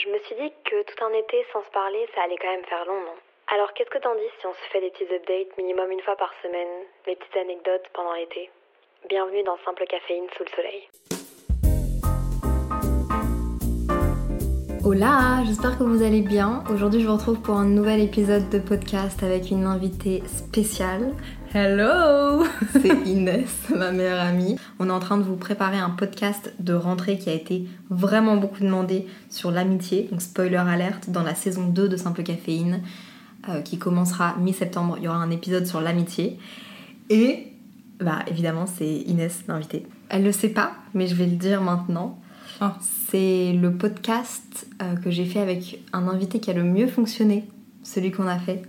Je me suis dit que tout un été sans se parler, ça allait quand même faire long, non? Alors qu'est-ce que t'en dis si on se fait des petits updates minimum une fois par semaine, des petites anecdotes pendant l'été? Bienvenue dans Simple Caféine sous le soleil. Hola, j'espère que vous allez bien. Aujourd'hui, je vous retrouve pour un nouvel épisode de podcast avec une invitée spéciale. Hello C'est Inès, ma meilleure amie. On est en train de vous préparer un podcast de rentrée qui a été vraiment beaucoup demandé sur l'amitié. Donc, spoiler alerte, dans la saison 2 de Simple Caféine, euh, qui commencera mi-septembre, il y aura un épisode sur l'amitié. Et, bah, évidemment, c'est Inès l'invitée. Elle le sait pas, mais je vais le dire maintenant. Ah. C'est le podcast euh, que j'ai fait avec un invité qui a le mieux fonctionné, celui qu'on a fait.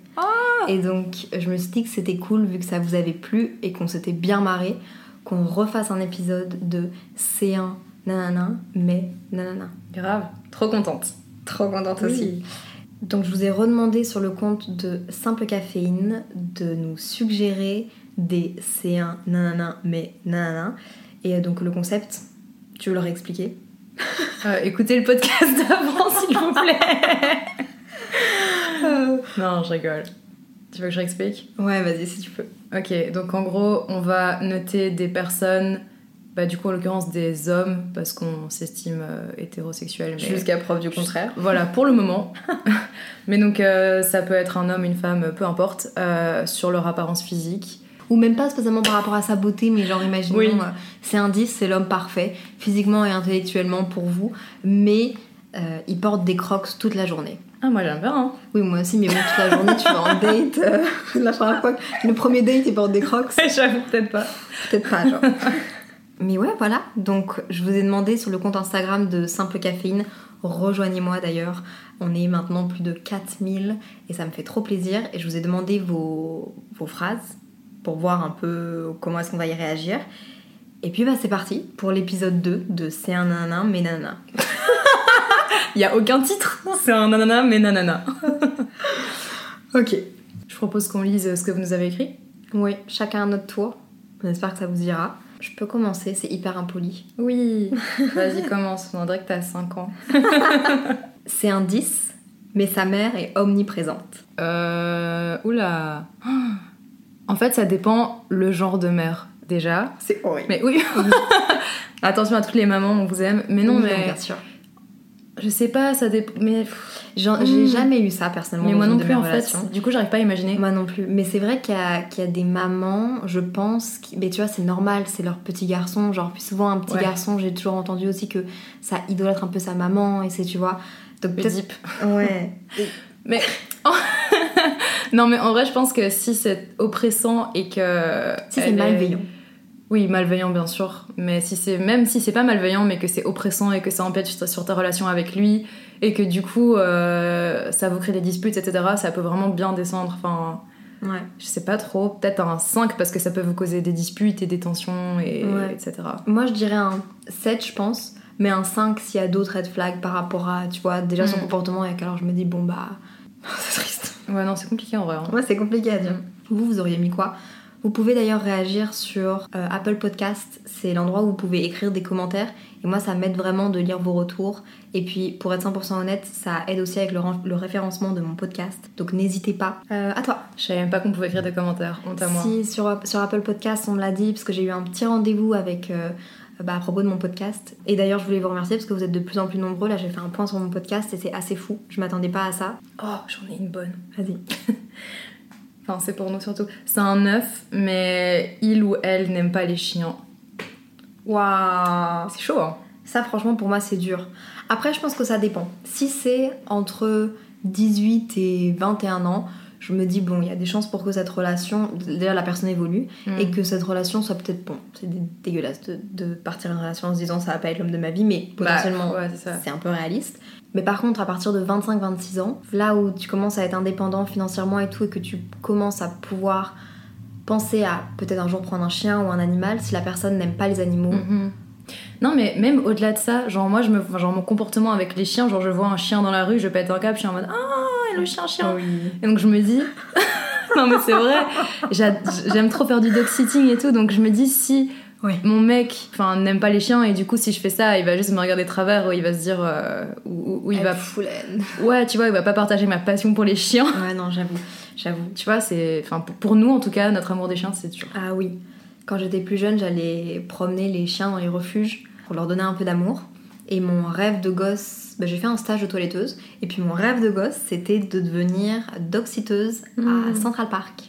Et donc, je me suis dit que c'était cool, vu que ça vous avait plu et qu'on s'était bien marré, qu'on refasse un épisode de C1 nanana, mais nanana. Grave, trop contente. Trop contente Oui. aussi. Donc, je vous ai redemandé sur le compte de Simple Caféine de nous suggérer des C1 nanana, mais nanana. Et euh, donc, le concept, tu veux leur expliquer Euh, écoutez le podcast d'avant, s'il vous plaît. non, je rigole. Tu veux que je réexplique? Ouais, vas-y, si tu peux. Ok, donc en gros, on va noter des personnes, bah du coup en l'occurrence des hommes, parce qu'on s'estime euh, hétérosexuel. mais- Jusqu'à preuve du contraire. Voilà, pour le moment. mais donc euh, ça peut être un homme, une femme, peu importe, euh, sur leur apparence physique. Ou même pas spécialement par rapport à sa beauté, mais genre imaginons, Oui. euh, c'est un 10, c'est l'homme parfait, physiquement et intellectuellement pour vous, mais il porte des crocs toute la journée. Ah, moi j'aime bien, hein. Oui, moi aussi, mais bon, toute la journée, tu vas en date. euh, la première fois, le premier date, il porte des crocs. J'avoue peut-être pas. Peut-être pas, genre. Mais ouais, voilà. Donc, je vous ai demandé sur le compte Instagram de Simple Caféine, rejoignez-moi d'ailleurs. On est maintenant plus de 4000 et ça me fait trop plaisir. Et je vous ai demandé vos, vos phrases pour voir un peu comment est-ce qu'on va y réagir. Et puis, bah, c'est parti pour l'épisode 2 de C'est un nanan, mais nanana. Il y a aucun titre. C'est un nanana, mais nanana. Ok. Je propose qu'on lise ce que vous nous avez écrit. Oui, chacun à notre tour. J'espère que ça vous ira. Je peux commencer, c'est hyper impoli. Oui. Vas-y, commence. On dirait que t'as 5 ans. C'est un 10, mais sa mère est omniprésente. Euh. Oula. En fait, ça dépend le genre de mère, déjà. C'est horrible. Mais oui. Attention à toutes les mamans, on vous aime. Mais non, Oui, mais. bien sûr. Je sais pas, ça dépend. Mais. J'ai jamais eu ça personnellement. Mais moi non plus, en fait. Du coup, j'arrive pas à imaginer. Moi non plus. Mais c'est vrai qu'il y, a- qu'il y a des mamans, je pense, qui... mais tu vois, c'est normal, c'est leur petit garçon. Genre, puis souvent, un petit Ouais. garçon, j'ai toujours entendu aussi que ça idolâtre un peu sa maman, et c'est, tu vois. Donc, peut-être-. Ouais. Mais. non, mais en vrai, je pense que si c'est oppressant et que. Si c'est est- malveillant. Oui, malveillant bien sûr, mais si c'est même si c'est pas malveillant, mais que c'est oppressant et que ça empiète sur ta relation avec lui et que du coup euh, ça vous crée des disputes, etc. Ça peut vraiment bien descendre. Enfin, Ouais. je sais pas trop, peut-être un 5 parce que ça peut vous causer des disputes et des tensions et Ouais. etc. Moi, je dirais un 7, je pense. Mais un 5 s'il y a d'autres red flags par rapport à, tu vois, déjà son Mm. comportement. Et alors, je me dis, bon, bah. c'est triste. Ouais, non, c'est compliqué en vrai. hein. Ouais, c'est compliqué à dire. Mm. Vous, vous auriez mis quoi? Vous pouvez d'ailleurs réagir sur euh, Apple Podcast. C'est l'endroit où vous pouvez écrire des commentaires. Et moi, ça m'aide vraiment de lire vos retours. Et puis, pour être 100% honnête, ça aide aussi avec le, ren- le référencement de mon podcast. Donc, n'hésitez pas. Euh, à toi. Je savais même pas qu'on pouvait écrire des commentaires. Honte à moi. Si sur, sur Apple Podcast, on me l'a dit, parce que j'ai eu un petit rendez-vous avec. euh, bah, à propos de mon podcast. Et d'ailleurs, je voulais vous remercier parce que vous êtes de plus en plus nombreux. Là, j'ai fait un point sur mon podcast et c'est assez fou. Je m'attendais pas à ça. Oh, j'en ai une bonne. Vas-y. Enfin, c'est pour nous surtout. C'est un 9, mais il ou elle n'aime pas les chiens. Waouh C'est chaud, hein Ça, franchement, pour moi, c'est dur. Après, je pense que ça dépend. Si c'est entre 18 et 21 ans, je me dis, bon, il y a des chances pour que cette relation, d'ailleurs la personne évolue, Mm. et que cette relation soit peut-être, bon, c'est dé- dégueulasse de, de partir d'une relation en se disant ça va pas être l'homme de ma vie, mais Bah, potentiellement ouais, c'est un peu réaliste. Mais par contre, à partir de 25-26 ans, là où tu commences à être indépendant financièrement et tout, et que tu commences à pouvoir penser à peut-être un jour prendre un chien ou un animal, si la personne n'aime pas les animaux, Mhm. Non, mais même au-delà de ça, genre moi, je me, genre mon comportement avec les chiens, genre je vois un chien dans la rue, je pète un câble, je suis en mode ah, le chien, chien. Et donc je me dis, non mais c'est vrai, j'a- j'aime trop faire du dog sitting et tout, donc je me dis si Mon mec, enfin n'aime pas les chiens et du coup si je fais ça, il va juste me regarder de travers ou il va se dire, euh, ou, il va, foulaine. ouais, tu vois, il va pas partager ma passion pour les chiens. Ouais, non, j'avoue, j'avoue. Tu vois, c'est, enfin pour- nous en tout cas, notre amour des chiens, c'est dur. Ah oui, quand j'étais plus jeune, j'allais promener les chiens dans les refuges pour leur donner un peu d'amour. Et mon rêve de gosse, bah, j'ai fait un stage de toiletteuse. Et puis mon rêve de gosse, c'était de devenir dog-sitteuse à Mm. Central Park.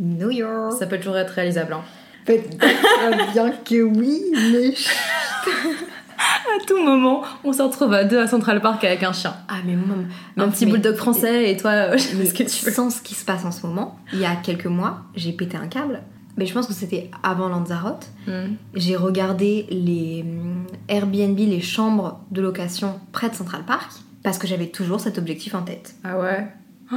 New York. Ça peut toujours être réalisable. hein. Peut-être bien que oui, mais... À tout moment, on se retrouve à deux à Central Park avec un chien. Ah mais moi... Un petit mais- bulldog français et toi, euh, je sais ce que tu veux. sans ce qui se passe en ce moment, il y a quelques mois, j'ai pété un câble. Mais je pense que c'était avant Lanzarote. Hmm. J'ai regardé les hum, Airbnb, les chambres de location près de Central Park, parce que j'avais toujours cet objectif en tête. Ah ouais? Ah.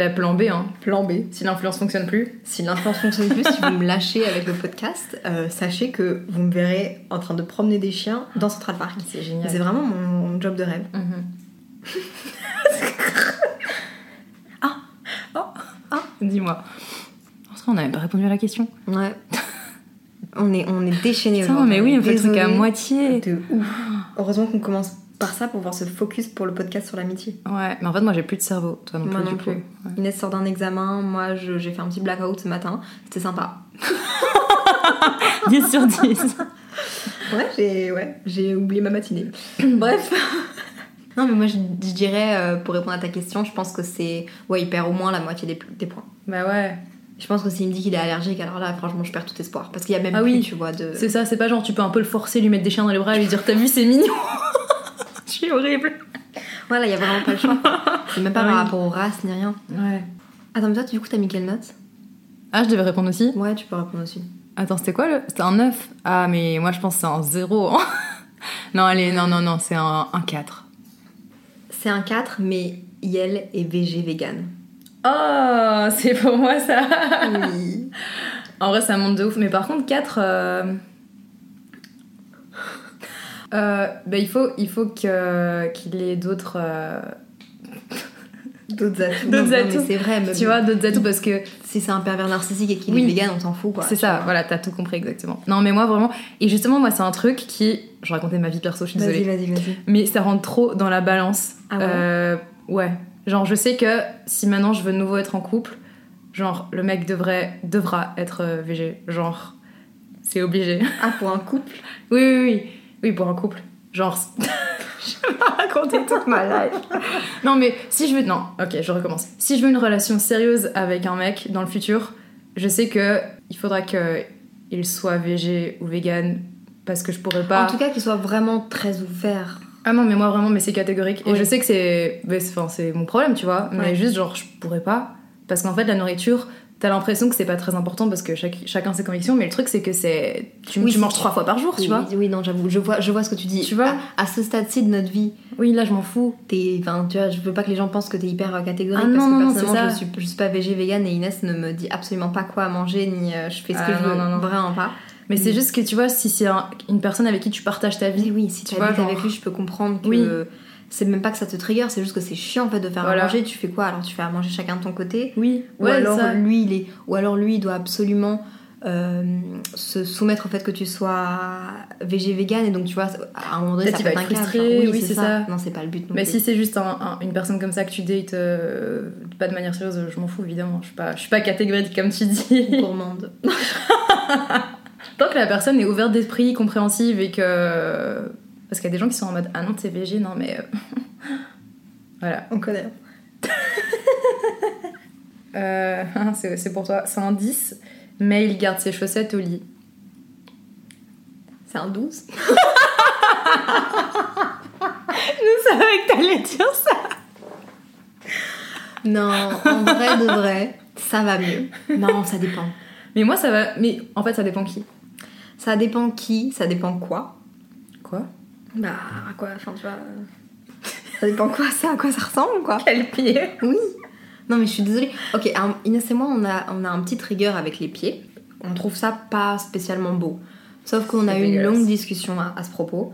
Bah plan B, hein. Plan B. Si l'influence fonctionne plus. Si l'influence fonctionne plus, si vous me lâchez avec le podcast, euh, sachez que vous me verrez en train de promener des chiens dans Central Park. C'est génial. C'est vraiment mon job de rêve. Mhm. Ah. Ah, dis-moi. Parce qu'on n'avait pas répondu à la question. Ouais. on est, on est déchaînés Putain, mais oui, on fait le truc à moitié. De ouf. Heureusement qu'on commence par ça pour pouvoir se focus pour le podcast sur l'amitié. Ouais, mais en fait, moi j'ai plus de cerveau. Toi non Moi plus, non du plus. coup. Ouais. Inès sort d'un examen, moi j'ai fait un petit blackout ce matin, c'était sympa. 10 sur 10. Ouais, j'ai ouais, oublié ma matinée. Bref. non mais moi je, je dirais, euh, pour répondre à ta question, je pense que c'est... Ouais, il perd au moins la moitié des, des points. bah ouais. Je pense que s'il me dit qu'il est allergique, alors là franchement je perds tout espoir. Parce qu'il y a même Ah plus, oui. tu vois, de... C'est ça, c'est pas genre tu peux un peu le forcer, lui mettre des chiens dans les bras et lui dire T'as vu, c'est mignon Je suis horrible. Voilà, il y a vraiment pas le choix. C'est même pas Ah par rapport aux races ni rien. Ouais. Attends, mais toi du coup t'as mis quelle note? Ah, je devais répondre aussi Ouais, tu peux répondre aussi. Attends, c'était quoi le. C'était un 9 Ah, mais moi je pense que c'est un 0. non, allez, non, non, non, c'est un, un 4. C'est un 4, mais Yel est VG vegan. Oh, c'est pour moi ça Oui. En vrai, ça monte de ouf. Mais par contre, 4. Euh... euh, bah, il faut, il faut qu'il ait d'autres. euh, D'autres atouts. D'autres atouts. C'est vrai, mais Tu vois, d'autres atouts parce que si c'est un pervers narcissique et qu'il Oui. est vegan, on s'en fout quoi. c'est ça, voilà, t'as tout compris exactement. Non, mais moi vraiment. Et justement, moi, c'est un truc qui. Je racontais ma vie perso, je suis Vas-y, désolée. vas-y, vas-y. Mais ça rentre trop dans la balance. Ah ouais Euh, ouais. Genre, je sais que si maintenant je veux de nouveau être en couple, genre, le mec devrait, devra être euh, végé. Genre, c'est obligé. Ah, pour un couple? Oui, oui, oui. Oui, pour un couple. Genre, je vais pas raconter toute ma life. non, mais si je veux. Non, ok, je recommence. Si je veux une relation sérieuse avec un mec dans le futur, je sais que il faudra qu'il soit végé ou vegan parce que je pourrais pas. En tout cas, qu'il soit vraiment très ouvert. Ah non, mais moi vraiment, mais c'est catégorique. Et je sais que c'est enfin, c'est mon problème, tu vois. Mais Ouais. juste, genre, je pourrais pas. Parce qu'en fait, la nourriture, t'as l'impression que c'est pas très important parce que chaque, chacun ses convictions, mais le truc, c'est que c'est. Tu, Oui, tu manges trois fois par jour, Oui, tu vois. oui, non, j'avoue, je vois, je vois ce que tu dis. Tu vois à, à ce stade-ci de notre vie, Oui, là, je m'en fous. t'es, enfin, tu vois, je veux pas que les gens pensent que t'es hyper euh, catégorique Ah non, parce non, que non, personnellement, je suis, je suis pas végé vegan et Inès ne me dit absolument pas quoi manger ni euh, je fais ce Ah que je non, veux, non, non. vraiment pas. Mais c'est Mm. juste que tu vois, si c'est un- une personne avec qui tu partages ta vie. oui, si tu habites genre- avec lui, je peux comprendre que Oui. c'est même pas que ça te trigger, c'est juste que c'est chiant en fait de faire Voilà. à manger. Tu fais quoi Alors? Tu fais à manger chacun de ton côté? Oui, Ou ouais, alors ça. lui, il est, ou alors lui, il doit absolument euh, se soumettre au fait que tu sois végé vegan et donc tu vois à un moment donné ça peut être frustré, oui, c'est ça. Non, c'est pas le but. Non Mais plus. si c'est juste un- un- une personne comme ça que tu dates euh, pas de manière sérieuse, je m'en fous évidemment. Je suis pas, je suis pas catégorique comme tu dis. gourmande. Tant que la personne est ouverte d'esprit, compréhensive et que. Parce qu'il y a des gens qui sont en mode Ah non, t'es végé, non mais. voilà. On connaît. Euh, c'est c'est pour toi. C'est un 10, mais il garde ses chaussettes au lit. C'est un 12 Je savais que t'allais dire ça. Non, en vrai de vrai, ça va mieux. Non, ça dépend. Mais moi, ça va. Mais en fait, ça dépend qui. Ça dépend qui, ça dépend quoi. Quoi? Bah, à quoi Enfin, tu vois. Ça dépend quoi ça À quoi ça ressemble, quoi? Quel pied? Oui. Non, mais je suis désolée. Ok, alors, Inès et moi, on a, on a un petit trigger avec les pieds. On trouve ça pas spécialement beau. Sauf qu'on a eu une longue discussion à, à ce propos.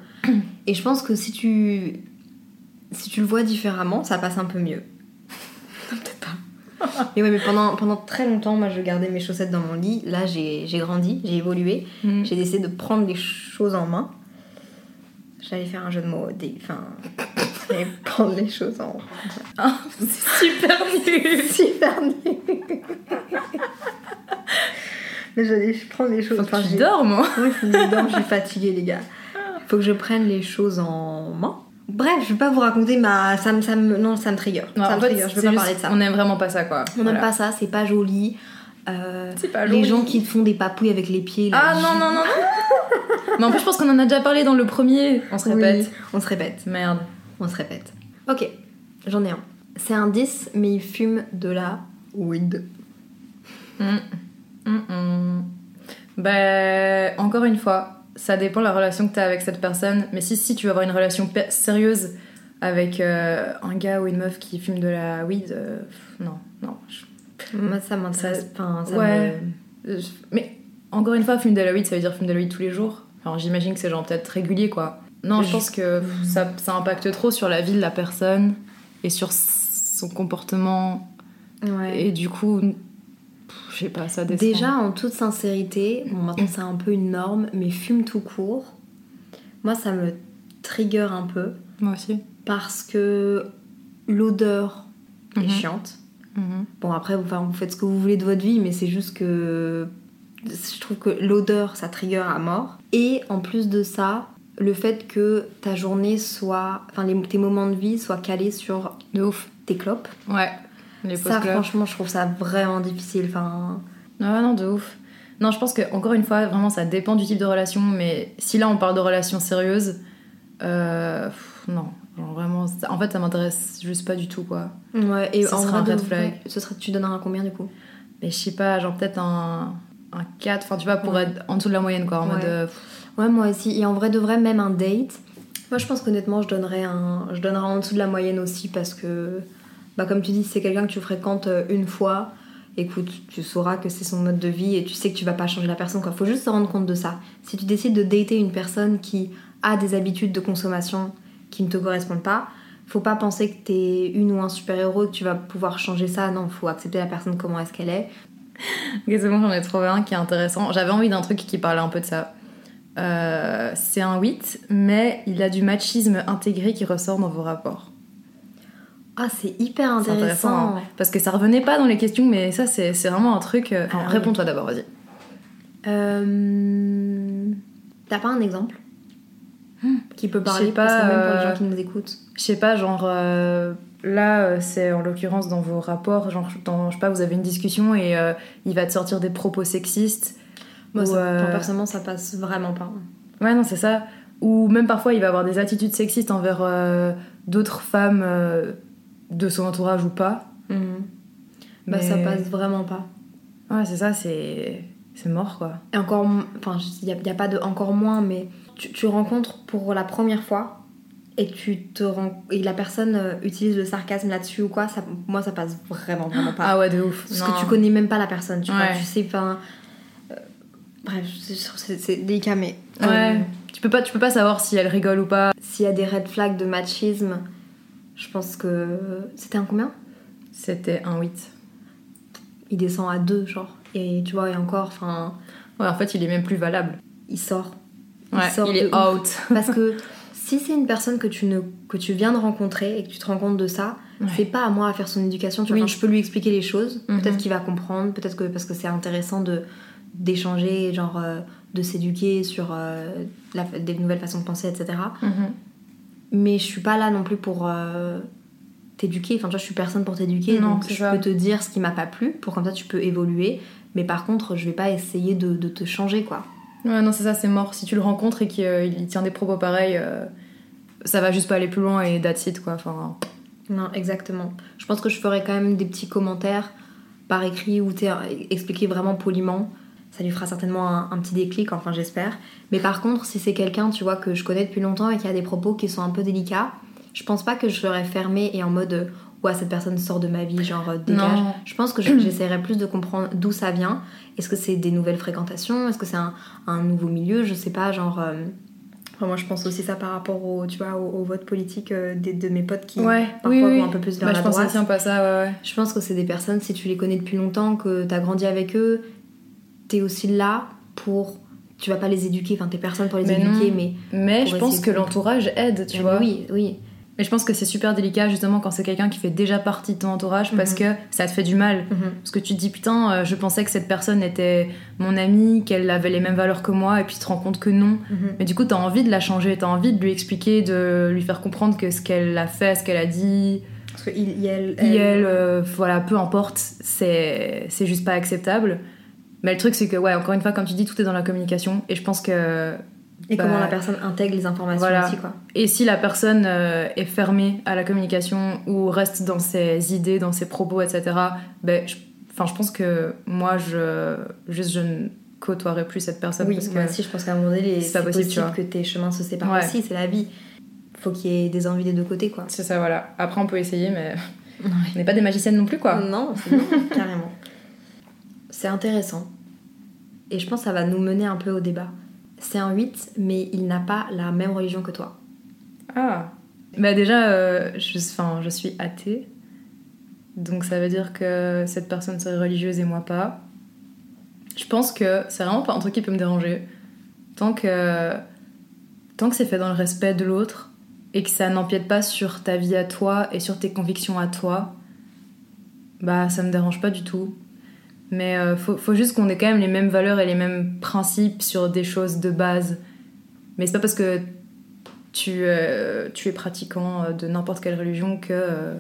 Et je pense que si tu, si tu le vois différemment, ça passe un peu mieux. Mais ouais, mais pendant, pendant très longtemps, moi, je gardais mes chaussettes dans mon lit. Là, j'ai grandi, j'ai évolué. Mm. J'ai décidé de prendre les choses en main. J'allais faire un jeu de mots. Des... Enfin, j'allais prendre les choses en Ah, c'est super nul super nul. Mais j'allais prendre les choses. Faut Enfin, que tu dors, moi Oui, faut que je dorme, je suis fatiguée, les gars. Faut que je prenne les choses en main. Bref, je vais pas vous raconter ma. Ça me, ça me... Non, ça me trigger. Non, ça me fait, trigger, je veux pas juste- parler de ça. On aime vraiment pas ça, quoi. On Voilà. pas ça, c'est pas joli. Euh, C'est pas les joli. gens qui te font des papouilles avec les pieds. là, Ah je- non, non, non, non Mais en plus, je pense qu'on en a déjà parlé dans le premier. On se Oui, répète. on se répète. Merde. On se répète. Ok, j'en ai un. C'est un 10, mais il fume de la weed. Hum, hum. Bah, encore une fois, ça dépend de la relation que tu as avec cette personne. Mais si, si tu veux avoir une relation sérieuse avec euh, un gars ou une meuf qui fume de la weed, euh, non, non. je- Moi, ça m'intéresse. Enfin, ça Ouais. me- euh, je- Mais encore une fois, fume de la weed, ça veut dire fume de la weed tous les jours. Enfin, j'imagine que c'est genre peut-être régulier, quoi. Non, je Je- pense que ça, ça impacte trop sur la vie de la personne et sur son comportement. Ouais. Et du coup, je sais pas, ça descend. Déjà, en toute sincérité, bon, maintenant c'est un peu une norme, mais fume tout court, moi ça me trigger un peu Moi aussi. parce que l'odeur est Mhm. chiante. Mhm. Bon, après, vous, enfin, vous faites ce que vous voulez de votre vie, mais c'est juste que je trouve que l'odeur ça trigger à mort. Et en plus de ça, le fait que ta journée soit, enfin les- tes moments de vie soient calés sur De ouf. tes clopes, Ouais. Les ça franchement je trouve ça vraiment difficile. Enfin, Ah non, de ouf. Non, je pense que encore une fois, vraiment, ça dépend du type de relation. Mais si là, on parle de relations sérieuses, euh, pff, non. Genre vraiment, ça- en fait, ça m'intéresse juste pas du tout, quoi. Ouais, et Ce en sera un red flag. Ce serait, tu donneras combien du coup? Mais je sais pas, genre peut-être un, un 4, enfin, tu vois, pour Ouais. être en dessous de la moyenne, quoi. En Ouais. mode. euh, Ouais, moi aussi. Et en vrai de vrai, même un date. Moi, je pense qu'honnêtement, je donnerais un, je donnerais en dessous de la moyenne aussi parce que, bah, comme tu dis, c'est quelqu'un que tu fréquentes euh, une fois. Écoute, tu sauras que c'est son mode de vie et tu sais que tu vas pas changer la personne. Quoi. Faut juste se rendre compte de ça. Si tu décides de dater une personne qui a des habitudes de consommation qui ne te correspondent pas, faut pas penser que t'es une ou un super héros et que tu vas pouvoir changer ça. Non, faut accepter la personne comment est-ce qu'elle est. Ok, c'est bon, j'en ai trouvé un qui est intéressant. J'avais envie d'un truc qui parlait un peu de ça. Euh, c'est un 8, mais il a du machisme intégré qui ressort dans vos rapports. Ah, c'est hyper intéressant. intéressant. hein. Parce que ça revenait pas dans les questions, mais ça, c'est vraiment un truc. euh, Enfin, Ah, réponds-toi d'abord, vas-y. Euh, T'as pas un exemple qui peut parler Hmm. sais pas, parce que même pour les euh, gens qui nous écoutent. Je sais pas, genre. euh, là, c'est en l'occurrence dans vos rapports, genre, dans, je sais pas, vous avez une discussion et il va te sortir des propos sexistes. Moi, ou, ça- personnellement, ça passe vraiment pas. Ouais, non, c'est ça. Ou même parfois, il va avoir des attitudes sexistes envers d'autres femmes de son entourage ou pas. Bah, Mais- ça passe vraiment pas. Ouais, c'est ça, c'est. C'est mort, quoi. Et encore, enfin, il y, a pas de encore moins, mais tu, tu rencontres pour la première fois et tu te rends et la personne euh, utilise le sarcasme là-dessus ou quoi, ça, moi, ça passe vraiment vraiment pas. Ah ouais, de ouf. Parce Non. que tu connais même pas la personne, tu vois, Ouais. tu sais, enfin. euh, bref, c'est- délicat, mais. euh, Ouais. Tu peux, pas, tu peux pas savoir si elle rigole ou pas. S'il y a des red flags de machisme, je pense que. C'était un combien? C'était un 8. Il descend à 2, genre. Et tu vois, et encore, enfin, Ouais, en fait, il est même plus valable. il sort. Il Ouais, sort il est ouf. out. Parce que si c'est une personne que tu, ne, que tu viens de rencontrer et que tu te rends compte de ça, Ouais. c'est pas à moi à faire son éducation. Tu vois. Oui. Je peux lui expliquer les choses. Mhm. Peut-être qu'il va comprendre. Peut-être que parce que c'est intéressant de d'échanger, genre euh, de s'éduquer sur euh, la- des nouvelles façons de penser, etc. Mais je suis pas là non plus pour euh, t'éduquer. Enfin, tu vois, je suis personne pour t'éduquer. Non, Donc, je ça. peux te dire ce qui m'a pas plu pour comme ça tu peux évoluer. Mais par contre, je vais pas essayer de, de te changer, quoi. Ouais, non, c'est ça, c'est mort. Si tu le rencontres et qu'il euh, tient des propos pareils, euh, ça va juste pas aller plus loin et that's it, quoi. Enfin, Non, exactement. Je pense que je ferai quand même des petits commentaires par écrit ou t'es- expliquer vraiment poliment. Ça lui fera certainement un, un petit déclic, enfin j'espère. Mais par contre, si c'est quelqu'un, tu vois, que je connais depuis longtemps et qui a des propos qui sont un peu délicats, je pense pas que je serais fermée et en mode euh, ouais cette personne sort de ma vie, genre euh, dégage. Non. Je pense que je- j'essaierai plus de comprendre d'où ça vient. Est-ce que c'est des nouvelles fréquentations? Est-ce que c'est un, un nouveau milieu? Je sais pas, genre. euh, enfin, moi je pense aussi ça par rapport au, tu vois, au, au vote politique euh, des- de mes potes qui Ouais, parfois oui, oui. vont un peu plus vers Bah, la je pense droite. aussi un peu à ça, ouais, ouais. Je pense que c'est des personnes, si tu les connais depuis longtemps, que t'as grandi avec eux, t'es aussi là pour. Tu vas pas les éduquer, enfin t'es personne pour les Mais non. éduquer, mais. Mais je pense que de- l'entourage aide, tu mais vois. Oui, oui. Mais je pense que c'est super délicat justement quand c'est quelqu'un qui fait déjà partie de ton entourage parce Mhm. que ça te fait du mal. Mhm. Parce que tu te dis putain, euh, je pensais que cette personne était mon amie, qu'elle avait les mêmes valeurs que moi, et puis tu te rends compte que non. Mhm. Mais du coup, t'as envie de la changer, t'as envie de lui expliquer, de lui faire comprendre que ce qu'elle a fait, ce qu'elle a dit, Parce que il, il- elle, il, elle, euh, voilà, peu importe, c'est c'est juste pas acceptable. Mais le truc, c'est que, ouais, encore une fois, comme tu dis, tout est dans la communication, et je pense que Et comment bah, la personne intègre les informations voilà. aussi, quoi. Et si la personne euh, est fermée à la communication ou reste dans ses idées, dans ses propos, etc., ben, je, enfin, je pense que moi, je, juste, je ne côtoierai plus cette personne. Oui, parce que, moi aussi, je pense qu'à un moment donné, les- c'est possible, possible, tu vois. que tes chemins se séparent Ouais. aussi, c'est la vie. Faut qu'il y ait des envies des deux côtés, quoi. C'est ça, voilà. Après, on peut essayer, mais on n'est pas des magiciennes non plus, quoi. Non, carrément. C'est intéressant. Et je pense que ça va nous mener un peu au débat. C'est un 8, mais il n'a pas la même religion que toi. Ah Bah déjà, euh, je, je suis athée. Donc ça veut dire que cette personne serait religieuse et moi pas. Je pense que c'est vraiment pas un truc qui peut me déranger. Tant que, tant que c'est fait dans le respect de l'autre et que ça n'empiète pas sur ta vie à toi et sur tes convictions à toi, bah ça me dérange pas du tout. Mais euh, faut, faut juste qu'on ait quand même les mêmes valeurs et les mêmes principes sur des choses de base. Mais c'est pas parce que tu, euh, tu es pratiquant euh, de n'importe quelle religion que, euh,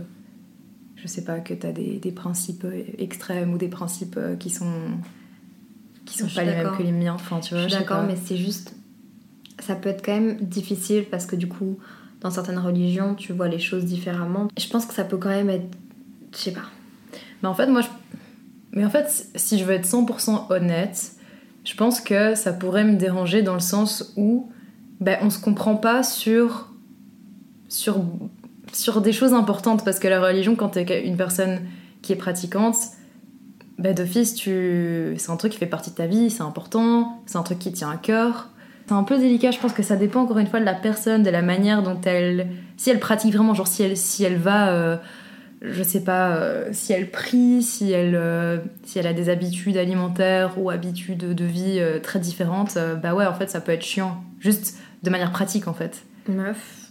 je sais pas, que tu as des, des principes euh, extrêmes ou des principes qui sont, qui sont Je pas les mêmes que les miens. Enfin, tu vois, je suis d'accord, mais c'est juste. Ça peut être quand même difficile parce que du coup, dans certaines religions, tu vois les choses différemment. Je pense que ça peut quand même être. Je sais pas. Mais en fait, moi, je... mais en fait, si je veux être 100% honnête, je pense que ça pourrait me déranger dans le sens où ben, on se comprend pas sur, sur, sur des choses importantes parce que la religion, quand t'es une personne qui est pratiquante, ben, d'office, tu... c'est un truc qui fait partie de ta vie, c'est important, c'est un truc qui tient à cœur. C'est un peu délicat, je pense que ça dépend encore une fois de la personne, de la manière dont elle. Si elle pratique vraiment, genre si elle, si elle va. euh, je sais pas euh, si elle prie, si elle, euh, si elle a des habitudes alimentaires ou habitudes de vie euh, très différentes, euh, bah ouais, en fait, ça peut être chiant. Juste de manière pratique, en fait. Meuf,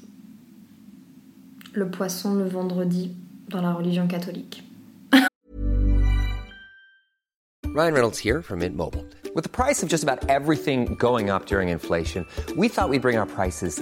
le poisson le vendredi dans la religion catholique. Ryan Reynolds here from Mint Mobile. With the price of just about everything going up during inflation, we thought we'd bring our prices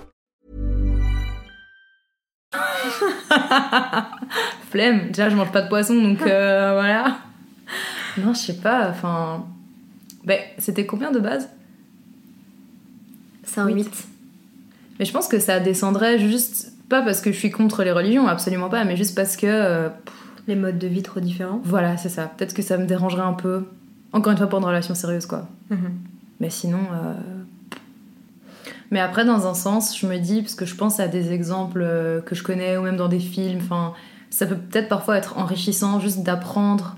Flemme, déjà, je mange pas de poisson, donc euh, voilà. Non, je sais pas, enfin. Ben, c'était combien de base? C'est un 8. Mais je pense que ça descendrait juste. Pas parce que je suis contre les religions, absolument pas, mais juste parce que. euh, Les modes de vie trop différents. voilà, c'est ça. Peut-être que ça me dérangerait un peu. Encore une fois, pour une relation sérieuse, quoi. Mhm. Mais sinon. euh, Mais après, dans un sens, je me dis, parce que je pense à des exemples euh, que je connais, ou même dans des films, enfin, ça peut peut-être parfois être enrichissant juste d'apprendre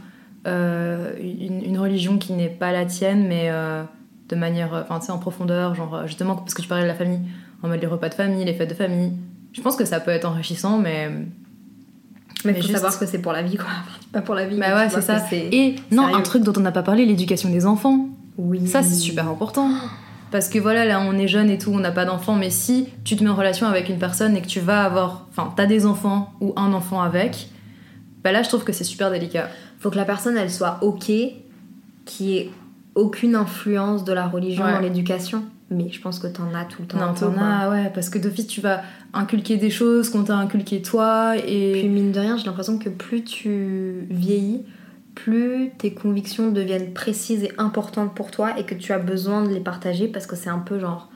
euh, une, une religion qui n'est pas la tienne, mais euh, de manière, enfin, tu sais, en profondeur, genre, justement, parce que tu parlais de la famille, en mode les repas de famille, les fêtes de famille. Je pense que ça peut être enrichissant, mais. Mais Mais faut juste- savoir que c'est pour la vie, quoi. Pas pour la vie. mais Bah ouais, c'est ça. Et non, sérieux. un truc dont on n'a pas parlé, l'éducation des enfants. Oui. Ça, c'est super important. Parce que voilà, là, on est jeune et tout, on n'a pas d'enfants, mais si tu te mets en relation avec une personne et que tu vas avoir. Enfin, t'as des enfants ou un enfant avec, bah là, je trouve que c'est super délicat. Faut que la personne, elle soit OK, qui est aucune influence de la religion Ouais. dans l'éducation. Mais je pense que t'en as tout le temps. Non, t'en as, ouais, parce que d'office, tu vas inculquer des choses qu'on t'a inculqué toi, et... Puis mine de rien, j'ai l'impression que plus tu vieillis, plus tes convictions deviennent précises et importantes pour toi et que tu as besoin de les partager parce que c'est un peu genre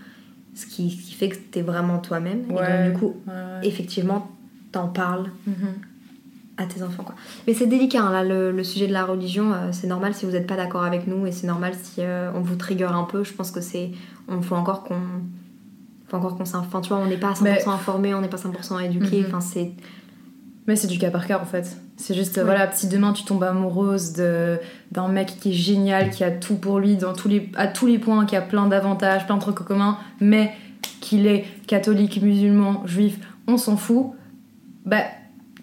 ce qui, ce qui fait que t'es vraiment toi-même. Et donc du coup, Ouais. effectivement, t'en parles Mhm. à tes enfants. Quoi. Mais c'est délicat, hein, là, le, le sujet de la religion, euh, c'est normal si vous n'êtes pas d'accord avec nous et c'est normal si euh, on vous trigger un peu. Je pense que c'est. On faut encore qu'on. Faut encore qu'on s'informe. Enfin, tu vois, on n'est pas à 100% Mais- informé, on n'est pas 100% éduqué. Mhm. Enfin, c'est. Mais c'est du cas par cas en fait. C'est juste, Ouais. voilà, si demain tu tombes amoureuse d'un mec qui est génial, qui a tout pour lui, dans tous les, à tous les points, qui a plein d'avantages, plein de trucs en commun, mais qu'il est catholique, musulman, juif, on s'en fout, bah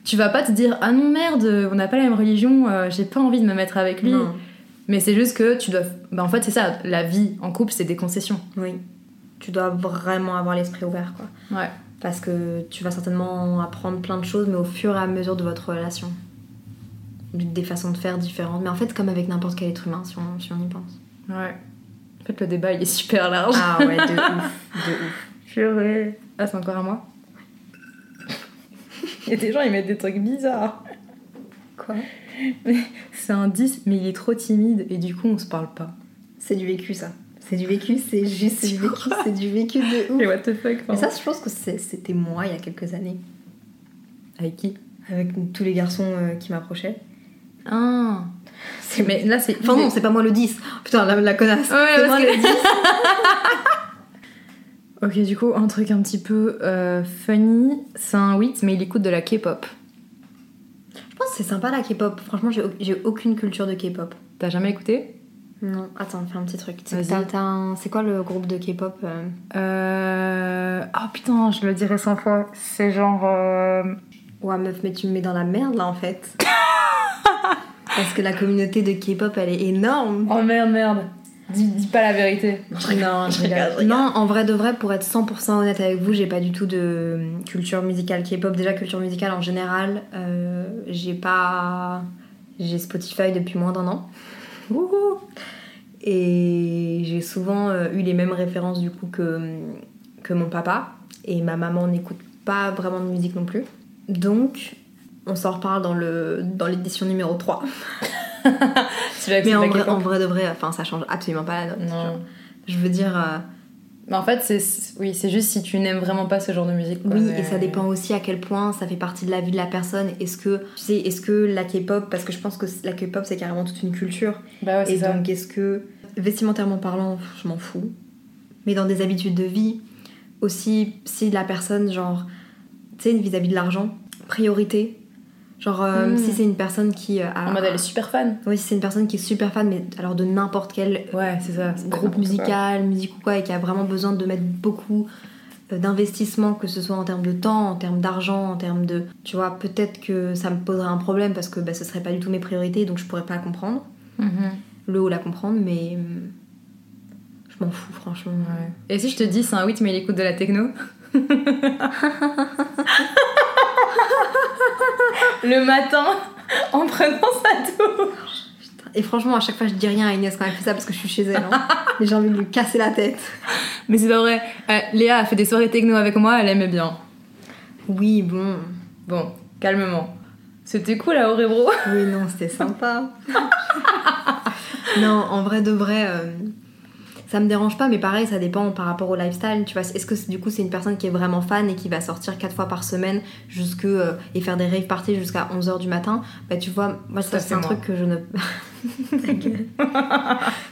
tu vas pas te dire ah non merde, on n'a pas la même religion, euh, j'ai pas envie de me mettre avec lui. Non. Mais c'est juste que tu dois. Bah en fait, c'est ça, la vie en couple, c'est des concessions. Oui. Tu dois vraiment avoir l'esprit ouvert, quoi. Ouais. Parce que tu vas certainement apprendre plein de choses, mais au fur et à mesure de votre relation. Des façons de faire différentes. Mais en fait, comme avec n'importe quel être humain, si on, si on y pense. Ouais. En fait, le débat, il est super large. Ah ouais, de ouf. De ouf. Purée. Ah, c'est encore à moi? Il y a des gens, ils mettent des trucs bizarres. Quoi? C'est un 10, mais il est trop timide et du coup, on se parle pas. C'est du vécu, ça. C'est du vécu, c'est juste c'est du vécu, c'est du vécu de ouf. Et what the fuck Mais ça, je pense que c'était moi il y a quelques années. Avec qui? Avec tous les garçons euh, qui m'approchaient. Ah Mais là, c'est. Enfin non, c'est pas moi le 10. Putain, la, la connasse. Ouais, c'est moi que- le 10. Ok, du coup, un truc un petit peu euh, funny. C'est un 8, mais il écoute de la K-pop. Je pense que c'est sympa la K-pop. Franchement, j'ai aucune culture de K-pop. T'as jamais écouté? Non, attends, fais un petit truc. C'est un- quoi le groupe de K-pop euh Euh. Oh putain, je le dirai 100 fois. C'est genre. euh, Ouais, meuf, mais tu me mets dans la merde là en fait. Parce que la communauté de K-pop elle est énorme. Oh merde, merde. Dis, dis pas la vérité. Non, je rigole. Non, en vrai de vrai, pour être 100% honnête avec vous, j'ai pas du tout de culture musicale K-pop. Déjà, culture musicale en général, euh, j'ai pas. J'ai Spotify depuis moins d'un an. Wouhou Et j'ai souvent euh, eu les mêmes références du coup que, que mon papa. Et ma maman n'écoute pas vraiment de musique non plus. Donc, on s'en reparle dans le dans l'édition numéro 3. Tu vas Mais en vrai, en vrai de vrai, enfin, ça change absolument pas la note. Non. Je veux dire. Mais en fait, c'est oui, c'est juste si tu n'aimes vraiment pas ce genre de musique. quoi, Oui, mais- et ça dépend aussi à quel point ça fait partie de la vie de la personne. Est-ce que, tu sais, est-ce que la K-pop, parce que je pense que la K-pop c'est carrément toute une culture, Bah ouais, c'est et ça. donc est-ce que, vestimentairement parlant, je m'en fous, mais dans des habitudes de vie, aussi si la personne, genre, tu sais, vis-à-vis de l'argent, priorité, genre, euh, Mm. si c'est une personne qui euh, a. En mode, elle est super fan. Oui, si c'est une personne qui est super fan, mais alors de n'importe quel Ouais, ça. pas groupe quoi. musical, musique ou quoi, et qui a vraiment besoin de mettre beaucoup euh, d'investissement, que ce soit en termes de temps, en termes d'argent, en termes de... Tu vois, peut-être que ça me poserait un problème parce que bah, ce serait pas du tout mes priorités, donc je pourrais pas comprendre, Mhm. le ou la comprendre, mais hum, je m'en fous franchement. Ouais. Et si je te dis c'est un 8 mais il écoute de la techno? Le matin, en prenant sa douche. Et franchement, à chaque fois, je dis rien à Inès quand elle fait ça parce que je suis chez elle. hein. Et j'ai envie de lui casser la tête. Mais c'est pas vrai. Euh, Léa a fait des soirées techno avec moi, elle aimait bien. Oui, bon. Bon, calmement. C'était cool à Orebro. Oui, non, c'était sympa. non, en vrai de vrai, euh, ça me dérange pas, mais pareil, ça dépend par rapport au lifestyle. Tu vois, est-ce que du coup c'est une personne qui est vraiment fan et qui va sortir quatre fois par semaine jusque, euh, et faire des rave parties jusqu'à 11h du matin? Bah, tu vois, moi, ça, Ça, c'est un moi. truc que je ne.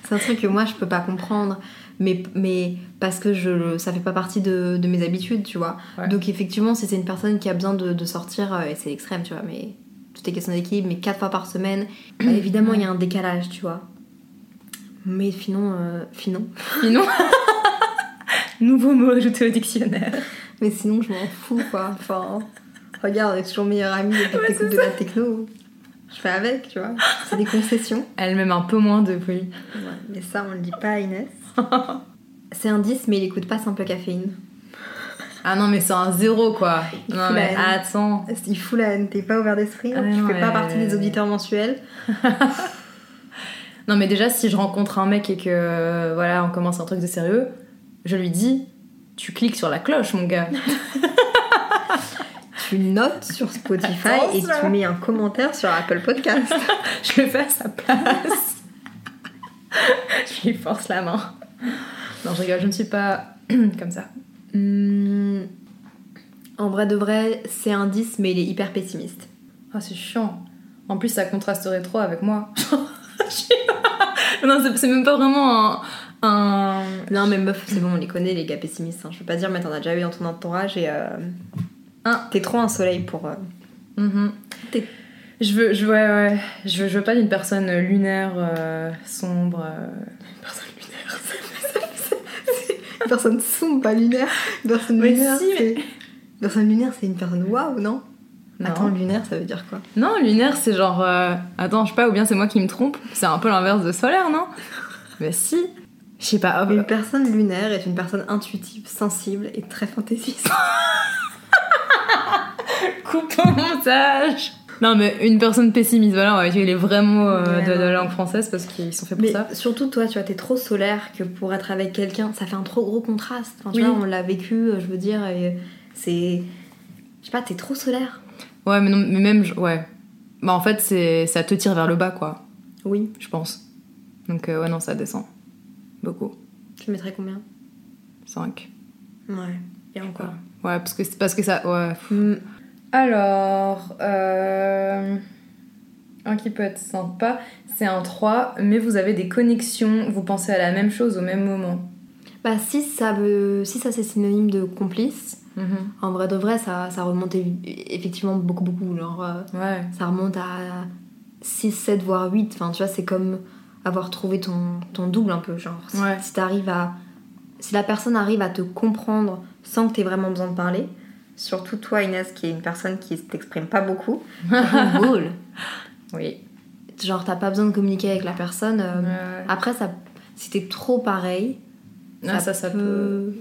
C'est un truc que moi je peux pas comprendre. Mais, mais parce que je, ça fait pas partie de, de mes habitudes, tu vois. Ouais. Donc effectivement, si c'est une personne qui a besoin de, de sortir, euh, et c'est extrême, tu vois, mais tout est question d'équilibre, mais quatre fois par semaine, bah, évidemment, il y a un décalage, tu vois. Mais sinon, euh, sinon. Sinon, nouveau mot ajouté au dictionnaire. Mais sinon, je m'en fous, quoi. Enfin, regarde, on est toujours meilleure amie depuis que t'écoutes de la techno. Je fais avec, tu vois. C'est des concessions. Elle m'aime un peu moins depuis. Ouais, mais ça, on le dit pas à Inès. C'est un 10, mais il écoute pas simple caféine. Ah non, mais c'est un zéro quoi. Il Non, mais attends. Il fout la haine, t'es pas ouvert d'esprit, Ah tu non, fais pas ouais. partie des auditeurs mensuels. Non, mais déjà, si je rencontre un mec et que voilà, on commence un truc de sérieux, je lui dis Tu cliques sur la cloche, mon gars. Tu notes sur Spotify et tu mets un commentaire sur Apple Podcast. je le fais à sa place. je lui force la main. Non, je rigole, je ne suis pas comme ça. Hmm, En vrai de vrai, c'est un 10, mais il est hyper pessimiste. Ah, c'est chiant. En plus, ça contrasterait trop avec moi. non, c'est- même pas vraiment un. un- Non, mais meuf, c'est bon, on les connaît, les gars pessimistes. hein. Je veux pas dire, mais t'en as déjà eu dans ton entourage et. euh, Un. T'es trop un soleil pour. euh, Mhm. T'es- Je veux, je, ouais, ouais. Je veux, je veux pas d'une personne lunaire, euh, sombre. euh, Personne lunaire. Une personne sombre, pas lunaire. Une personne Mais lunaire, si, mais-. Une personne lunaire, c'est une personne waouh, non, Non. Attends, lunaire, ça veut dire quoi? Non, lunaire, c'est genre. euh, Attends, je sais pas, ou bien c'est moi qui me trompe. C'est un peu l'inverse de solaire, non? Mais si. Je sais pas. Une personne lunaire est une personne intuitive, sensible et très fantaisiste. Coupe au montage Non, mais une personne pessimiste, voilà, on va utiliser les vrais mots euh, Ouais, de, la langue française parce qu'ils sont faits pour Mais ça. surtout, toi, tu vois, t'es trop solaire que pour être avec quelqu'un, ça fait un trop gros contraste. Enfin, tu Oui. vois, on l'a vécu, euh, je veux dire, c'est. Je sais pas, t'es trop solaire. Ouais, mais, non, mais même. Ouais. Bah, en fait, c'est ça te tire vers le bas, quoi, Oui. je pense. Donc, euh, ouais, non, ça descend. Beaucoup. Tu mettrais combien? 5. Ouais. Et encore. Ouais, parce que, parce que ça. Ouais. Hmm, Alors, euh, un qui peut être sympa, c'est un 3, mais vous avez des connexions, vous pensez à la même chose au même moment. Bah, si ça veut. Si ça c'est synonyme de complice, en vrai de vrai, ça, ça remonte effectivement beaucoup, beaucoup. Genre, euh, Ouais. ça remonte à 6, 7, voire 8. Enfin, tu vois, c'est comme avoir trouvé ton, ton double un peu. Genre, si, Ouais. si t'arrives à. Si la personne arrive à te comprendre sans que t'aies vraiment besoin de parler, surtout toi, Inès, qui est une personne qui t'exprime pas beaucoup, cool. Oui. Genre, t'as pas besoin de communiquer avec la personne. euh, Ouais. Après, ça, si t'es trop pareil, Ah, ça, ça peut.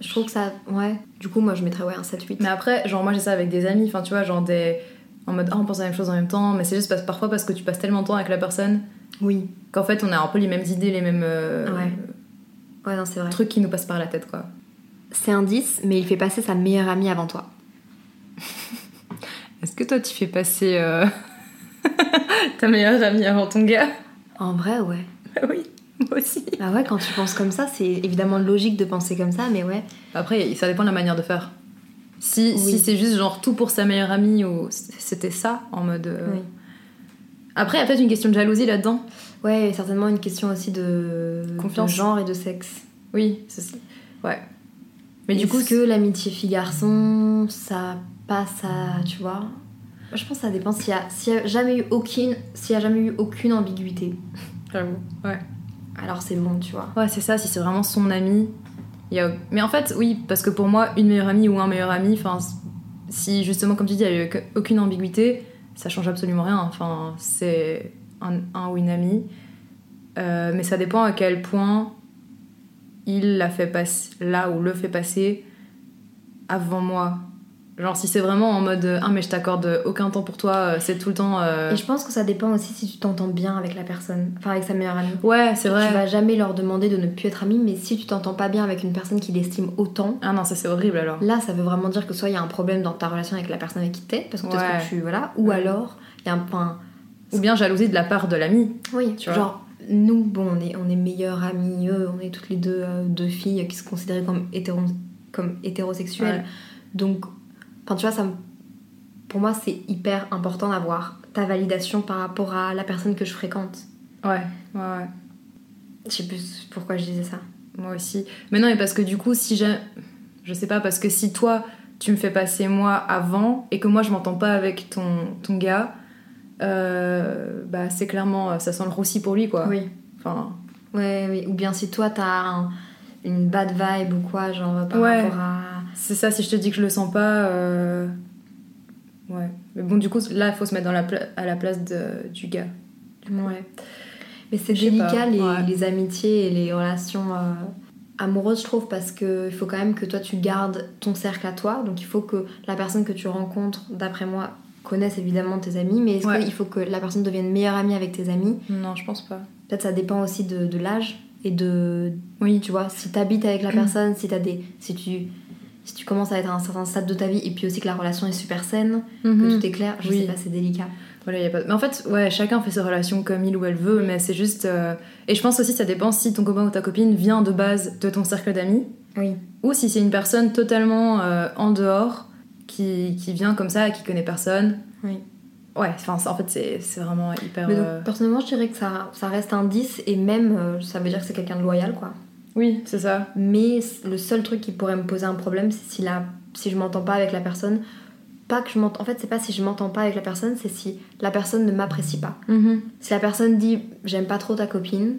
Je trouve que ça. Ouais. Du coup, moi, je mettrais ouais, un 7-8. Mais après, genre, moi j'ai ça avec des amis, enfin, tu vois, genre des. En mode, ah, on pense à la même chose en même temps, mais c'est juste parce, parfois parce que tu passes tellement de temps avec la personne Oui. qu'en fait on a un peu les mêmes idées, les mêmes euh, Ouais. Ouais, non, c'est vrai. trucs qui nous passent par la tête, quoi. C'est un 10, mais il fait passer sa meilleure amie avant toi. Est-ce que toi tu fais passer euh, ta meilleure amie avant ton gars? En vrai, ouais. Bah oui, moi aussi. Bah ouais, quand tu penses comme ça, c'est évidemment logique de penser comme ça, mais ouais. Après, ça dépend de la manière de faire. Si, Oui. si c'est juste genre tout pour sa meilleure amie ou c'était ça en mode. euh, Oui. Après, il y a peut-être une question de jalousie là-dedans. Ouais, et certainement une question aussi de Confiance. de genre et de sexe. Oui, c'est ça. Ouais. Mais du Est-ce coup, que l'amitié fille-garçon, ça passe à. Tu vois? Je pense que ça dépend s'il y a, s'il y a jamais eu aucune, s'il y a jamais eu aucune ambiguïté. j'avoue. Ouais. Alors c'est bon, tu vois. Ouais, c'est ça, si c'est vraiment son ami. Mais en fait, oui, parce que pour moi, une meilleure amie ou un meilleur ami, si justement, comme tu dis, il n'y a aucune ambiguïté, ça change absolument rien. Enfin, c'est un, un ou une amie. Euh, mais ça dépend à quel point il l'a fait passer, là ou le fait passer avant moi. Genre, si c'est vraiment en mode Ah, mais je t'accorde aucun temps pour toi, euh, c'est tout le temps. euh, Et je pense que ça dépend aussi si tu t'entends bien avec la personne, enfin avec sa meilleure amie. Ouais, c'est vrai. Tu vas jamais leur demander de ne plus être amis, mais si tu t'entends pas bien avec une personne qui l'estime autant, Ah non, ça c'est horrible alors. là ça veut vraiment dire que soit il y a un problème dans ta relation avec la personne avec qui t'es, parce que peut-être Ouais. que tu. Voilà, ou Ouais. alors il y a un point. Ou bien jalousie de la part de l'ami. Oui, Tu vois. genre nous, bon, on est, on est meilleures amies, eux, on est toutes les deux euh, deux filles qui se considèrent comme, hétéro, comme hétérosexuelles. Ouais. Donc, enfin tu vois, ça me- pour moi c'est hyper important d'avoir ta validation par rapport à la personne que je fréquente. Ouais, ouais, ouais. Je sais plus pourquoi je disais ça. Moi aussi. Mais non, mais parce que du coup, si j'ai. Je sais pas, parce que si toi, tu me fais passer moi avant et que moi, je m'entends pas avec ton, ton gars, euh, bah c'est clairement. Ça sent le roussi pour lui, quoi. Oui. Enfin. Ouais, oui. Ou bien si toi t'as un- une bad vibe ou quoi, genre par Ouais. rapport à. C'est ça, si je te dis que je le sens pas. euh, Ouais. Mais bon, du coup, là, il faut se mettre dans la à la place de- du gars. Ouais. Mais c'est délicat les, ouais. les amitiés et les relations euh, amoureuses, je trouve, parce qu'il faut quand même que toi tu gardes ton cercle à toi. Donc il faut que la personne que tu rencontres, d'après moi, connaisse évidemment tes amis, mais est-ce Ouais. qu'il faut que la personne devienne meilleure amie avec tes amis? Non, je pense pas. Peut-être ça dépend aussi de, de l'âge et de. Oui. Tu vois, si t'habites avec la personne, si, t'as des, si, tu, si tu commences à être à un certain stade de ta vie, et puis aussi que la relation est super saine, que Mhm. tout est clair, je Oui. sais pas, c'est délicat. Voilà, y a pas... Mais en fait, ouais, chacun fait ses relations comme il ou elle veut, mais c'est juste. euh, Et je pense aussi ça dépend si ton copain ou ta copine vient de base de ton cercle d'amis, Oui. ou si c'est une personne totalement euh, en dehors, qui, qui vient comme ça, qui connaît personne. Oui. Ouais, enfin, en fait, c'est c'est vraiment hyper. Mais donc, euh, personnellement, je dirais que ça, ça reste un 10, et même, ça veut dire que c'est quelqu'un de loyal, quoi. Oui, c'est ça. Mais le seul truc qui pourrait me poser un problème, c'est si, la, si je m'entends pas avec la personne. Pas que je m'entends. En fait, c'est pas si je m'entends pas avec la personne, c'est si la personne ne m'apprécie pas. Mhm. Si la personne dit j'aime pas trop ta copine,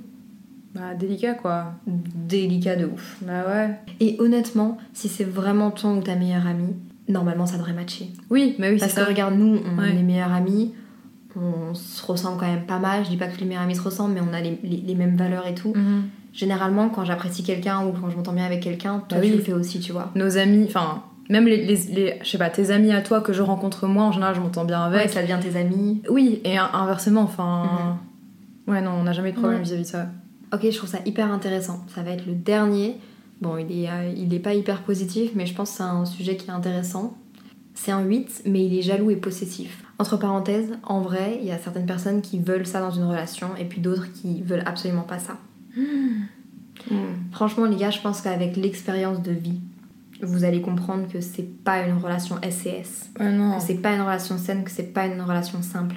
Bah, délicat, quoi. délicat de ouf. Bah ouais. Et honnêtement, si c'est vraiment ton ou ta meilleure amie, normalement ça devrait matcher. Oui, mais oui, c'est Parce que ça. regarde, nous, on Ouais. est meilleures amies, on se ressemble quand même pas mal. Je dis pas que les meilleures amies se ressemblent, mais on a les, les- les mêmes valeurs et tout. Mhm. Généralement, quand j'apprécie quelqu'un ou quand je m'entends bien avec quelqu'un, toi tu oui. le fais aussi, tu vois. Nos amis, enfin, même les, les, les- je sais pas, tes amis à toi que je rencontre moi, en général, je m'entends bien Ouais, avec. ça devient tes amis. Oui, et in- inversement, enfin. Ouais, non, on n'a jamais de problème Ouais. vis-à-vis de ça. Ok, je trouve ça hyper intéressant. Ça va être le dernier. Bon, il est, euh, il est pas hyper positif, mais je pense que c'est un sujet qui est intéressant. C'est un 8, mais il est jaloux et possessif. Entre parenthèses, en vrai, il y a certaines personnes qui veulent ça dans une relation et puis d'autres qui veulent absolument pas ça. Franchement, les gars, je pense qu'avec l'expérience de vie, vous allez comprendre que c'est pas une relation SCS. Non. que c'est pas une relation saine, que c'est pas une relation simple.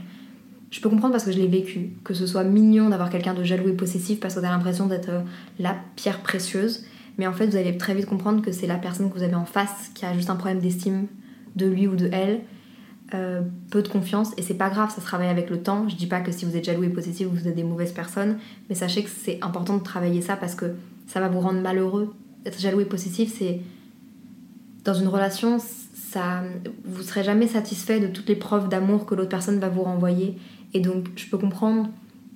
Je peux comprendre parce que je l'ai vécu, que ce soit mignon d'avoir quelqu'un de jaloux et possessif parce que t'as l'impression d'être euh, la pierre précieuse, mais en fait vous allez très vite comprendre que c'est la personne que vous avez en face qui a juste un problème d'estime de lui ou de elle, euh, peu de confiance, et c'est pas grave, ça se travaille avec le temps. Je dis pas que si vous êtes jaloux et possessif vous êtes des mauvaises personnes, mais sachez que c'est important de travailler ça parce que ça va vous rendre malheureux. Être jaloux et possessif, c'est dans une relation, ça, vous serez jamais satisfait de toutes les preuves d'amour que l'autre personne va vous renvoyer. Et donc, je peux comprendre,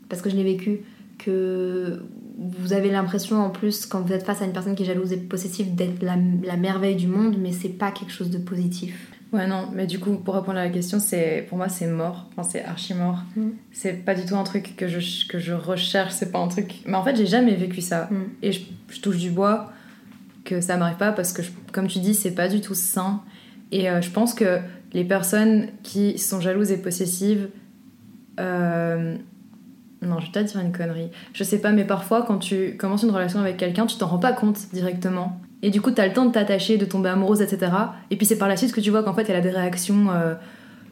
parce que je l'ai vécu, que vous avez l'impression en plus, quand vous êtes face à une personne qui est jalouse et possessive, d'être la, la merveille du monde, mais c'est pas quelque chose de positif. Ouais, non, mais du coup, pour répondre à la question, c'est pour moi, c'est mort. Enfin, c'est archi mort. Mm. C'est pas du tout un truc que je, que je recherche, c'est pas un truc. Mais en fait, j'ai jamais vécu ça. Mm. Et je, je touche du bois que ça m'arrive pas parce que, je- comme tu dis, c'est pas du tout sain. Et euh, je pense que les personnes qui sont jalouses et possessives. euh, Non, je vais peut-être dire une connerie. Je sais pas, mais parfois, quand tu commences une relation avec quelqu'un, tu t'en rends pas compte directement. Et du coup, t'as le temps de t'attacher, de tomber amoureuse, etc. Et puis c'est par la suite que tu vois qu'en fait, elle a des réactions euh,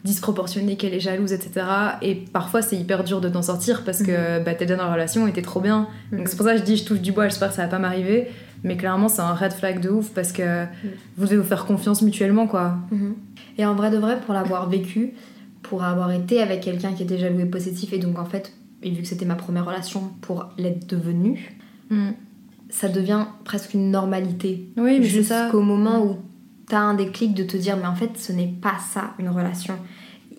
disproportionnées, qu'elle est jalouse, etc. Et parfois, c'est hyper dur de t'en sortir parce que bah, t'es déjà dans la relation et t'es trop bien. Donc c'est pour ça que je dis, je touche du bois, j'espère que ça va pas m'arriver. Mais clairement, c'est un red flag de ouf parce que vous devez vous faire confiance mutuellement, quoi. Mhm. Et en vrai de vrai, pour l'avoir vécu, pour avoir été avec quelqu'un qui était jaloux et possessif, et donc en fait, et vu que c'était ma première relation, pour l'être devenue, ça devient presque une normalité. Oui. Jusqu'au moment où t'as un déclic de te dire, mais en fait, ce n'est pas ça une relation.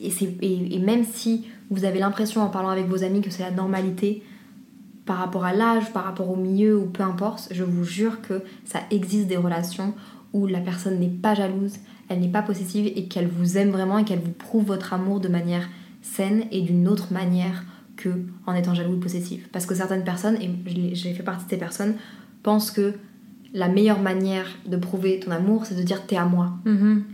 Et, c'est- et, et même si vous avez l'impression en parlant avec vos amis que c'est la normalité, par rapport à l'âge, par rapport au milieu ou peu importe, je vous jure que ça existe des relations où la personne n'est pas jalouse, elle n'est pas possessive et qu'elle vous aime vraiment et qu'elle vous prouve votre amour de manière saine et d'une autre manière que en étant jaloux ou possessif. Parce que certaines personnes, et j'ai fait partie de ces personnes, pensent que la meilleure manière de prouver ton amour, c'est de dire t'es à moi. Mhm.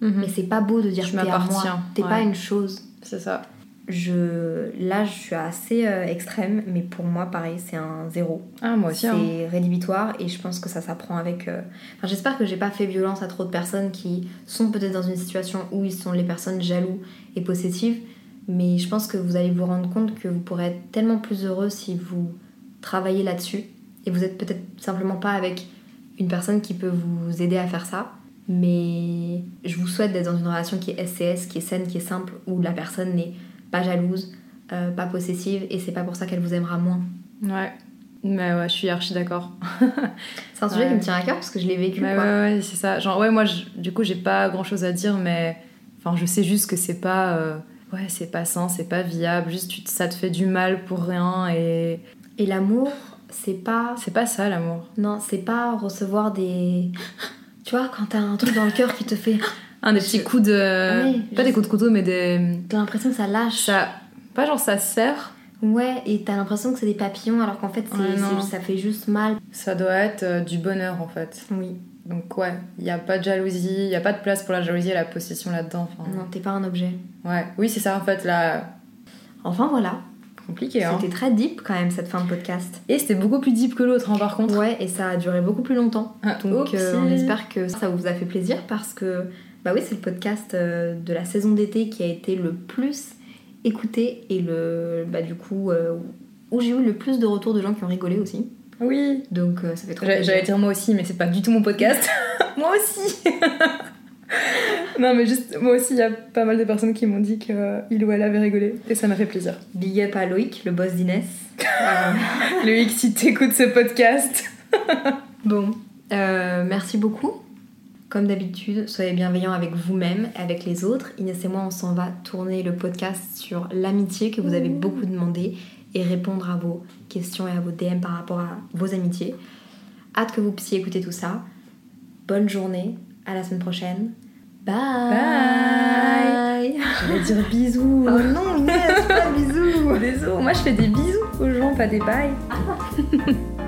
Mhm. Mais c'est pas beau de dire Je t'es à moi. m'appartiens, T'es pas une chose. C'est ça. Je, là, je suis assez euh, extrême, mais pour moi, pareil, c'est un zéro. Ah, moi aussi. C'est hein. rédhibitoire et je pense que ça s'apprend avec. euh, Enfin, j'espère que j'ai pas fait violence à trop de personnes qui sont peut-être dans une situation où ils sont les personnes jaloux et possessives, mais je pense que vous allez vous rendre compte que vous pourrez être tellement plus heureux si vous travaillez là-dessus et vous êtes peut-être simplement pas avec une personne qui peut vous aider à faire ça. Mais je vous souhaite d'être dans une relation qui est SCS, qui est saine, qui est simple, où la personne n'est pas jalouse, euh, pas possessive, et c'est pas pour ça qu'elle vous aimera moins. Ouais. Mais ouais, je suis archi d'accord. C'est un sujet Ouais. qui me tient à cœur parce que je l'ai vécu. Ouais, quoi. ouais, ouais, c'est ça. Genre, ouais, moi, je- du coup, j'ai pas grand chose à dire, mais. Enfin, je sais juste que c'est pas. euh, Ouais, c'est pas sain, c'est pas viable. Juste, tu- ça te fait du mal pour rien et. Et l'amour, c'est pas. C'est pas ça, l'amour. Non, c'est pas recevoir des. Tu vois, quand t'as un truc dans le cœur qui te fait. Un des petits Je- coups de. Ouais, pas je- des coups de couteau, mais des. T'as l'impression que ça lâche. Ça. Pas genre ça serre, Ouais, et t'as l'impression que c'est des papillons alors qu'en fait Ouais, ça fait juste mal. Ça doit être euh, du bonheur en fait. Oui. Donc ouais, il n'y a pas de jalousie, il n'y a pas de place pour la jalousie et la possession là-dedans. Enfin, Non, t'es pas un objet. ouais, oui c'est ça en fait là, Enfin voilà, compliqué hein. c'était très deep quand même cette fin de podcast. Et c'était beaucoup plus deep que l'autre hein, par contre. Ouais, et ça a duré beaucoup plus longtemps. Ah, Donc euh, on espère que ça vous a fait plaisir parce que bah oui, c'est le podcast euh, de la saison d'été qui a été le plus écouté et le bah du coup euh, où j'ai eu le plus de retours de gens qui ont rigolé aussi. Oui. Donc euh, ça fait trop. J'allais dire moi aussi, mais c'est pas du tout mon podcast. moi aussi. non mais juste moi aussi il y a pas mal de personnes qui m'ont dit qu'il ou elle avait rigolé et ça m'a fait plaisir. Big up à Loïc, le boss d'Inès. Euh, Loïc si t'écoutes ce podcast. Bon, euh, merci beaucoup. Comme d'habitude, soyez bienveillants avec vous-même, avec les autres. Inès et moi, on s'en va tourner le podcast sur l'amitié que vous avez beaucoup demandé et répondre à vos questions et à vos DM par rapport à vos amitiés. Hâte que vous puissiez écouter tout ça. Bonne journée, à la semaine prochaine. Bye Bye. Je vais dire bisous. Oh non, Inès, pas bisous Bisous. Moi je fais des bisous aux gens, pas des bails.